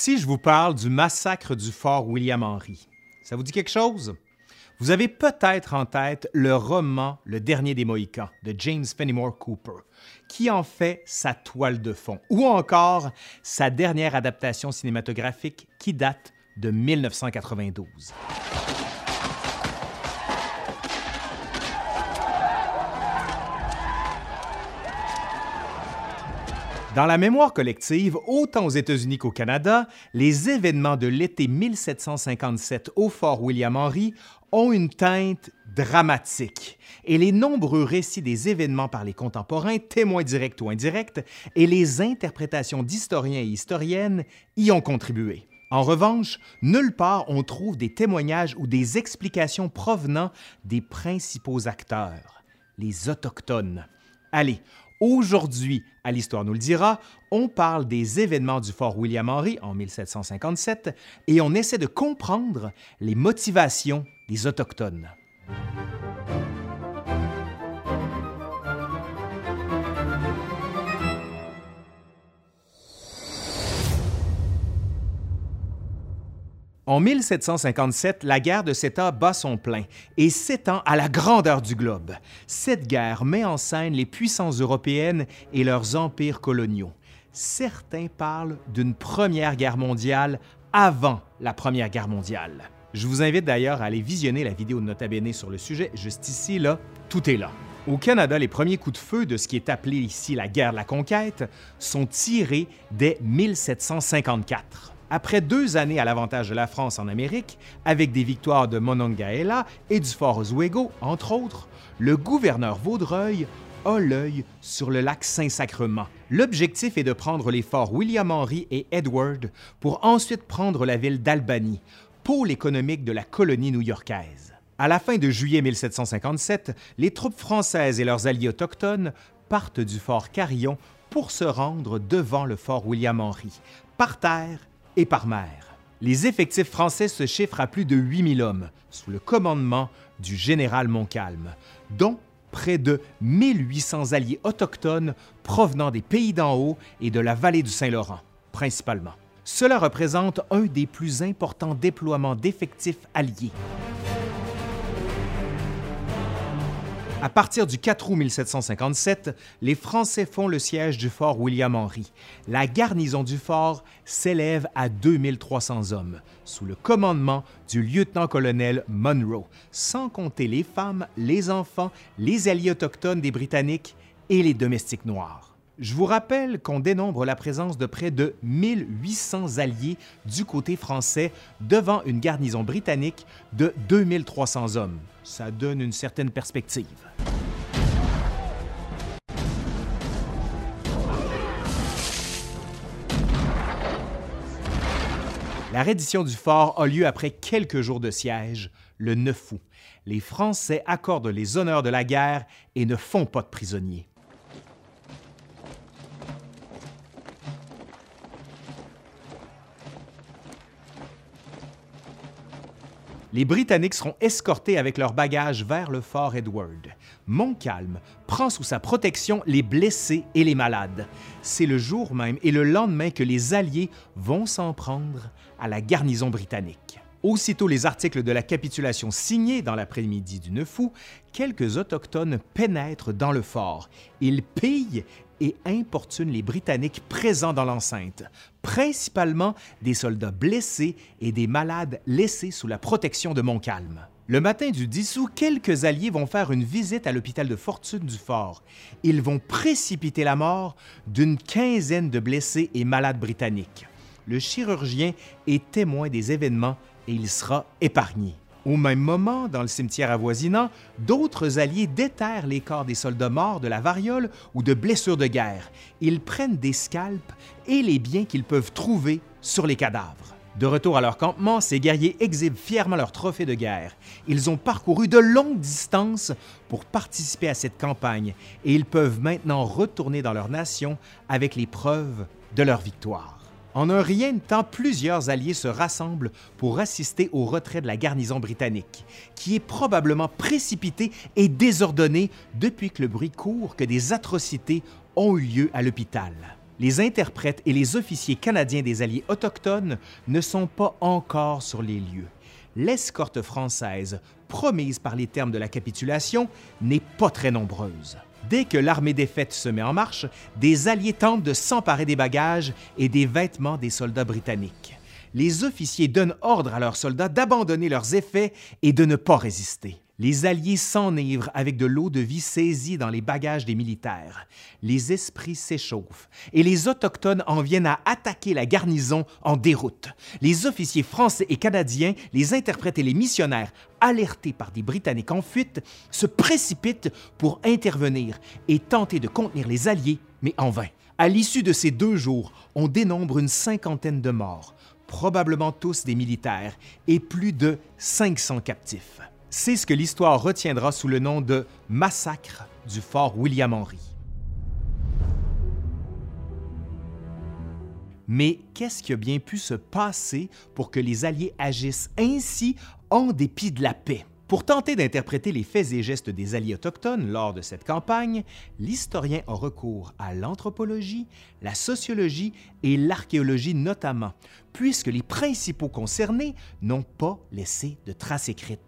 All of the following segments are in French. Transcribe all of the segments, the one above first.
Si je vous parle du massacre du fort William Henry, ça vous dit quelque chose? Vous avez peut-être en tête le roman Le dernier des Mohicans de James Fenimore Cooper, qui en fait sa toile de fond, ou encore sa dernière adaptation cinématographique qui date de 1992. Dans la mémoire collective, autant aux États-Unis qu'au Canada, les événements de l'été 1757 au fort William Henry ont une teinte dramatique, et les nombreux récits des événements par les contemporains, témoins directs ou indirects, et les interprétations d'historiens et historiennes y ont contribué. En revanche, nulle part on trouve des témoignages ou des explications provenant des principaux acteurs, les Autochtones. Allez, Aujourd'hui, à l'Histoire nous le dira, on parle des événements du fort William Henry en 1757 et on essaie de comprendre les motivations des Autochtones. En 1757, la guerre de États bat son plein et s'étend à la grandeur du globe. Cette guerre met en scène les puissances européennes et leurs empires coloniaux. Certains parlent d'une première guerre mondiale avant la première guerre mondiale. Je vous invite d'ailleurs à aller visionner la vidéo de Nota Bene sur le sujet, juste ici, là, tout est là. Au Canada, les premiers coups de feu de ce qui est appelé ici la guerre de la conquête sont tirés dès 1754. Après deux années à l'avantage de la France en Amérique, avec des victoires de Monongahela et du fort Oswego, entre autres, le gouverneur Vaudreuil a l'œil sur le lac Saint-Sacrement. L'objectif est de prendre les forts William Henry et Edward pour ensuite prendre la ville d'Albany, pôle économique de la colonie new-yorkaise. À la fin de juillet 1757, les troupes françaises et leurs alliés autochtones partent du fort Carillon pour se rendre devant le fort William Henry, par terre et par mer. Les effectifs français se chiffrent à plus de 8000 hommes, sous le commandement du général Montcalm, dont près de 1800 alliés autochtones provenant des pays d'en haut et de la vallée du Saint-Laurent, principalement. Cela représente un des plus importants déploiements d'effectifs alliés. À partir du 4 août 1757, les Français font le siège du fort William Henry. La garnison du fort s'élève à 2300 hommes, sous le commandement du lieutenant-colonel Monroe, sans compter les femmes, les enfants, les alliés autochtones des Britanniques et les domestiques noirs. Je vous rappelle qu'on dénombre la présence de près de 1800 alliés du côté français devant une garnison britannique de 2300 hommes. Ça donne une certaine perspective. La reddition du fort a lieu après quelques jours de siège, le 9 août. Les Français accordent les honneurs de la guerre et ne font pas de prisonniers. Les Britanniques seront escortés avec leurs bagages vers le fort Edward. Montcalm prend sous sa protection les blessés et les malades. C'est le jour même et le lendemain que les Alliés vont s'en prendre à la garnison britannique. Aussitôt les articles de la capitulation signés dans l'après-midi du 9 août, quelques Autochtones pénètrent dans le fort. Ils pillent et importunent les Britanniques présents dans l'enceinte, principalement des soldats blessés et des malades laissés sous la protection de Montcalm. Le matin du 10 août, quelques alliés vont faire une visite à l'hôpital de fortune du fort. Ils vont précipiter la mort d'une quinzaine de blessés et malades britanniques. Le chirurgien est témoin des événements et il sera épargné. Au même moment, dans le cimetière avoisinant, d'autres alliés déterrent les corps des soldats morts de la variole ou de blessures de guerre. Ils prennent des scalps et les biens qu'ils peuvent trouver sur les cadavres. De retour à leur campement, ces guerriers exhibent fièrement leurs trophées de guerre. Ils ont parcouru de longues distances pour participer à cette campagne et ils peuvent maintenant retourner dans leur nation avec les preuves de leur victoire. En un rien de temps, plusieurs alliés se rassemblent pour assister au retrait de la garnison britannique, qui est probablement précipitée et désordonnée depuis que le bruit court que des atrocités ont eu lieu à l'hôpital. les interprètes et les officiers canadiens des Alliés autochtones ne sont pas encore sur les lieux. L'escorte française, promise par les termes de la capitulation, n'est pas très nombreuse. Dès que l'armée défaite se met en marche, des Alliés tentent de s'emparer des bagages et des vêtements des soldats britanniques. Les officiers donnent ordre à leurs soldats d'abandonner leurs effets et de ne pas résister. Les Alliés s'enivrent avec de l'eau de vie saisie dans les bagages des militaires. Les esprits s'échauffent et les Autochtones en viennent à attaquer la garnison en déroute. Les officiers français et canadiens, les interprètes et les missionnaires, alertés par des Britanniques en fuite, se précipitent pour intervenir et tenter de contenir les Alliés, mais en vain. À l'issue de ces deux jours, on dénombre une cinquantaine de morts, probablement tous des militaires, et plus de 500 captifs. C'est ce que l'histoire retiendra sous le nom de massacre du fort William Henry. Mais qu'est-ce qui a bien pu se passer pour que les Alliés agissent ainsi en dépit de la paix? Pour tenter d'interpréter les faits et gestes des Alliés autochtones lors de cette campagne, l'historien a recours à l'anthropologie, la sociologie et l'archéologie notamment, puisque les principaux concernés n'ont pas laissé de traces écrites.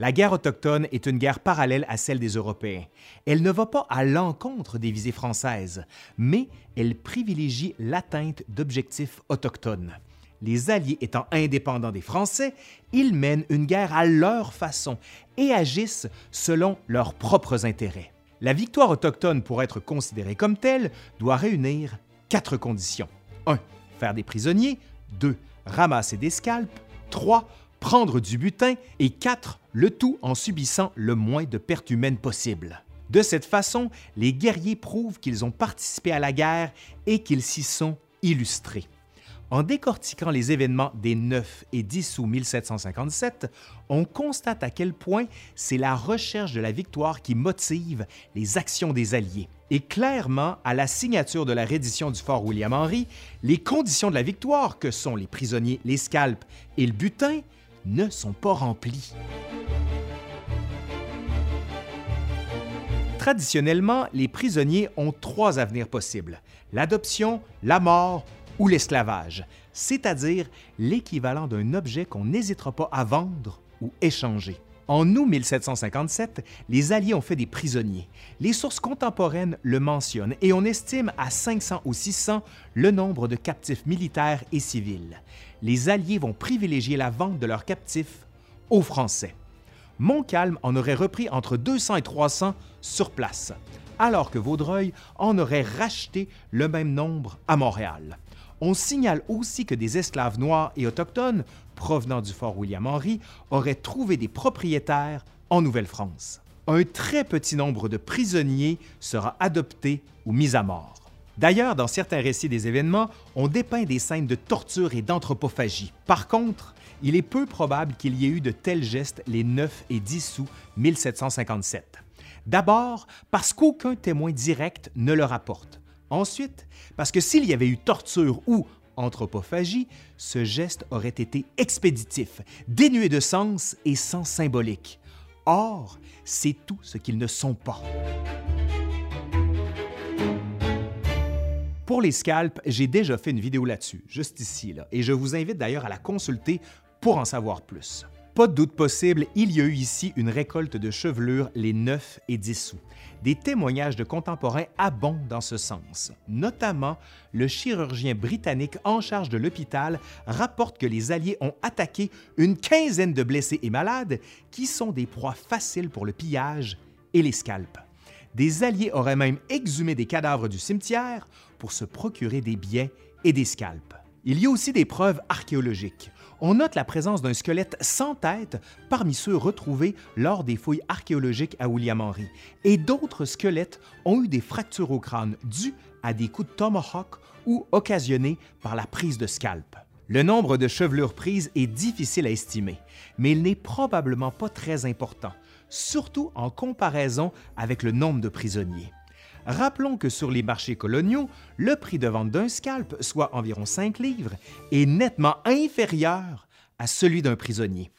La guerre autochtone est une guerre parallèle à celle des Européens. Elle ne va pas à l'encontre des visées françaises, mais elle privilégie l'atteinte d'objectifs autochtones. Les Alliés étant indépendants des Français, ils mènent une guerre à leur façon et agissent selon leurs propres intérêts. La victoire autochtone, pour être considérée comme telle, doit réunir quatre conditions. 1. Faire des prisonniers. 2. Ramasser des scalps. 3 prendre du butin et 4. le tout en subissant le moins de pertes humaines possible. De cette façon, les guerriers prouvent qu'ils ont participé à la guerre et qu'ils s'y sont illustrés. En décortiquant les événements des 9 et 10 août 1757, on constate à quel point c'est la recherche de la victoire qui motive les actions des Alliés. Et clairement, à la signature de la reddition du fort William Henry, les conditions de la victoire, que sont les prisonniers, les scalps et le butin, ne sont pas remplis. Traditionnellement, les prisonniers ont trois avenirs possibles, l'adoption, la mort ou l'esclavage, c'est-à-dire l'équivalent d'un objet qu'on n'hésitera pas à vendre ou échanger. En août 1757, les Alliés ont fait des prisonniers. Les sources contemporaines le mentionnent et on estime à 500 ou 600 le nombre de captifs militaires et civils. Les Alliés vont privilégier la vente de leurs captifs aux Français. Montcalm en aurait repris entre 200 et 300 sur place, alors que Vaudreuil en aurait racheté le même nombre à Montréal. On signale aussi que des esclaves noirs et autochtones provenant du fort William Henry auraient trouvé des propriétaires en Nouvelle-France. Un très petit nombre de prisonniers sera adopté ou mis à mort. D'ailleurs, dans certains récits des événements, on dépeint des scènes de torture et d'anthropophagie. Par contre, il est peu probable qu'il y ait eu de tels gestes les 9 et 10 août 1757. D'abord, parce qu'aucun témoin direct ne le rapporte. Ensuite, parce que s'il y avait eu torture ou anthropophagie, ce geste aurait été expéditif, dénué de sens et sans symbolique. Or, c'est tout ce qu'ils ne sont pas. Pour les scalps, j'ai déjà fait une vidéo là-dessus, juste ici, et je vous invite d'ailleurs à la consulter pour en savoir plus. Pas de doute possible, il y a eu ici une récolte de chevelures les 9 et 10 août. Des témoignages de contemporains abondent dans ce sens. Notamment, le chirurgien britannique en charge de l'hôpital rapporte que les Alliés ont attaqué une quinzaine de blessés et malades qui sont des proies faciles pour le pillage et les scalps. Des Alliés auraient même exhumé des cadavres du cimetière pour se procurer des biens et des scalps. Il y a aussi des preuves archéologiques on note la présence d'un squelette sans tête parmi ceux retrouvés lors des fouilles archéologiques à William Henry, et d'autres squelettes ont eu des fractures au crâne dues à des coups de tomahawk ou occasionnés par la prise de scalp. Le nombre de chevelures prises est difficile à estimer, mais il n'est probablement pas très important, surtout en comparaison avec le nombre de prisonniers. Rappelons que sur les marchés coloniaux, le prix de vente d'un scalp, soit environ 5 livres, est nettement inférieur à celui d'un prisonnier.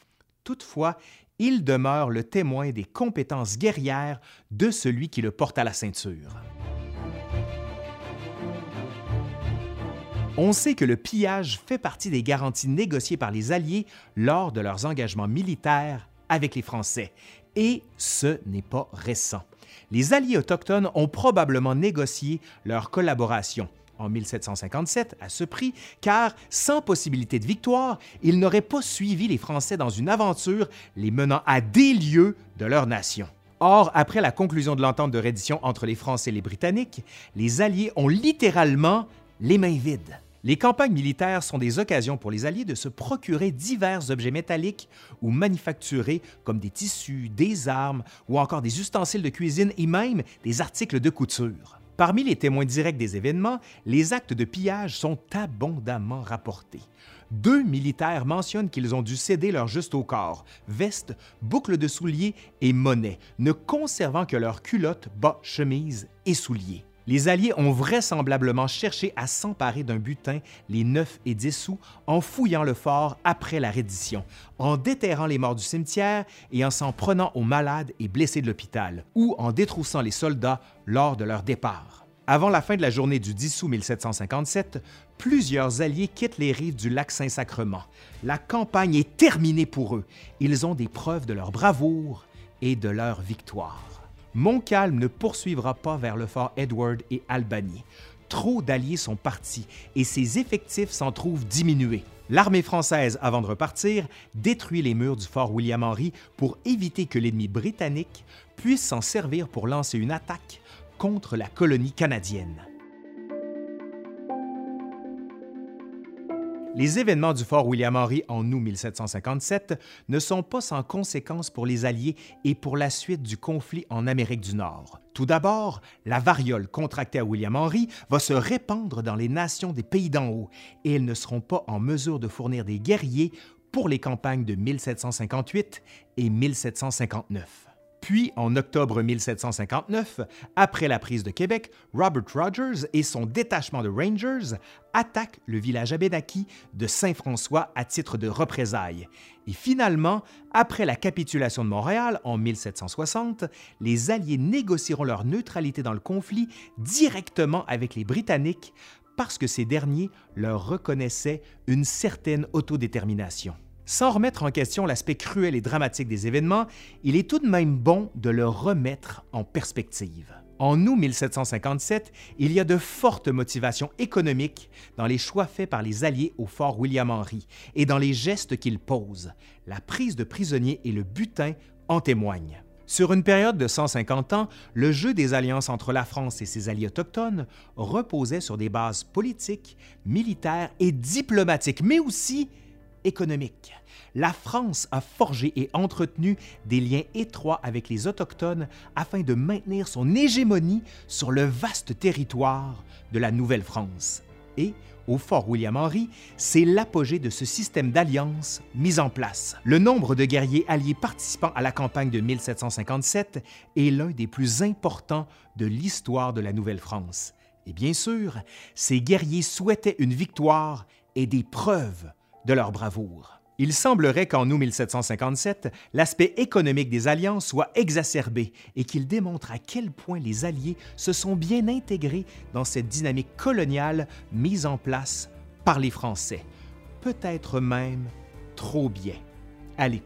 Toutefois, il demeure le témoin des compétences guerrières de celui qui le porte à la ceinture. On sait que le pillage fait partie des garanties négociées par les Alliés lors de leurs engagements militaires avec les Français. Et ce n'est pas récent. Les Alliés autochtones ont probablement négocié leur collaboration en 1757 à ce prix, car sans possibilité de victoire, ils n'auraient pas suivi les Français dans une aventure les menant à des lieux de leur nation. Or, après la conclusion de l'entente de reddition entre les Français et les Britanniques, les Alliés ont littéralement les mains vides. Les campagnes militaires sont des occasions pour les Alliés de se procurer divers objets métalliques ou manufacturés comme des tissus, des armes ou encore des ustensiles de cuisine et même des articles de couture. Parmi les témoins directs des événements, les actes de pillage sont abondamment rapportés. Deux militaires mentionnent qu'ils ont dû céder leur juste au corps, vestes, boucles de souliers et monnaie, ne conservant que leurs culottes, bas, chemises et souliers. Les Alliés ont vraisemblablement cherché à s'emparer d'un butin, les 9 et 10 sous, en fouillant le fort après la reddition, en déterrant les morts du cimetière et en s'en prenant aux malades et blessés de l'hôpital, ou en détroussant les soldats lors de leur départ. Avant la fin de la journée du 10 août 1757, plusieurs Alliés quittent les rives du lac Saint-Sacrement. La campagne est terminée pour eux. Ils ont des preuves de leur bravoure et de leur victoire. Montcalm ne poursuivra pas vers le fort Edward et Albany. Trop d'alliés sont partis et ses effectifs s'en trouvent diminués. L'armée française, avant de repartir, détruit les murs du fort William Henry pour éviter que l'ennemi britannique puisse s'en servir pour lancer une attaque contre la colonie canadienne. Les événements du fort William Henry en août 1757 ne sont pas sans conséquences pour les Alliés et pour la suite du conflit en Amérique du Nord. Tout d'abord, la variole contractée à William Henry va se répandre dans les nations des pays d'en haut et elles ne seront pas en mesure de fournir des guerriers pour les campagnes de 1758 et 1759. Puis, en octobre 1759, après la prise de Québec, Robert Rogers et son détachement de Rangers attaquent le village abénaki de Saint-François à titre de représailles. Et finalement, après la capitulation de Montréal en 1760, les Alliés négocieront leur neutralité dans le conflit directement avec les Britanniques parce que ces derniers leur reconnaissaient une certaine autodétermination. Sans remettre en question l'aspect cruel et dramatique des événements, il est tout de même bon de le remettre en perspective. En août 1757, il y a de fortes motivations économiques dans les choix faits par les Alliés au fort William Henry et dans les gestes qu'ils posent. La prise de prisonniers et le butin en témoignent. Sur une période de 150 ans, le jeu des alliances entre la France et ses alliés autochtones reposait sur des bases politiques, militaires et diplomatiques, mais aussi économique. La France a forgé et entretenu des liens étroits avec les Autochtones afin de maintenir son hégémonie sur le vaste territoire de la Nouvelle-France. Et, au fort William Henry, c'est l'apogée de ce système d'alliance mis en place. Le nombre de guerriers alliés participant à la campagne de 1757 est l'un des plus importants de l'histoire de la Nouvelle-France. Et bien sûr, ces guerriers souhaitaient une victoire et des preuves de leur bravoure. Il semblerait qu'en août 1757, l'aspect économique des alliances soit exacerbé et qu'il démontre à quel point les Alliés se sont bien intégrés dans cette dynamique coloniale mise en place par les Français. Peut-être même trop bien. Allez,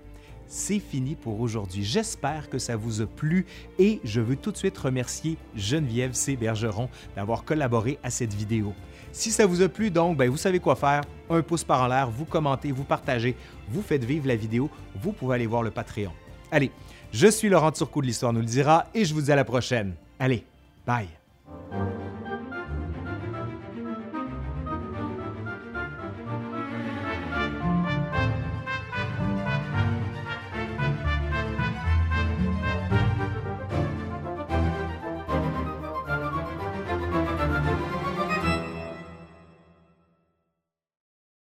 c'est fini pour aujourd'hui. J'espère que ça vous a plu et je veux tout de suite remercier Geneviève C. Bergeron d'avoir collaboré à cette vidéo. Si ça vous a plu, donc, ben, vous savez quoi faire. Un pouce par en l'air, vous commentez, vous partagez, vous faites vivre la vidéo. Vous pouvez aller voir le Patreon. Allez, je suis Laurent Turcot de l'Histoire nous le dira et je vous dis à la prochaine. Allez, bye!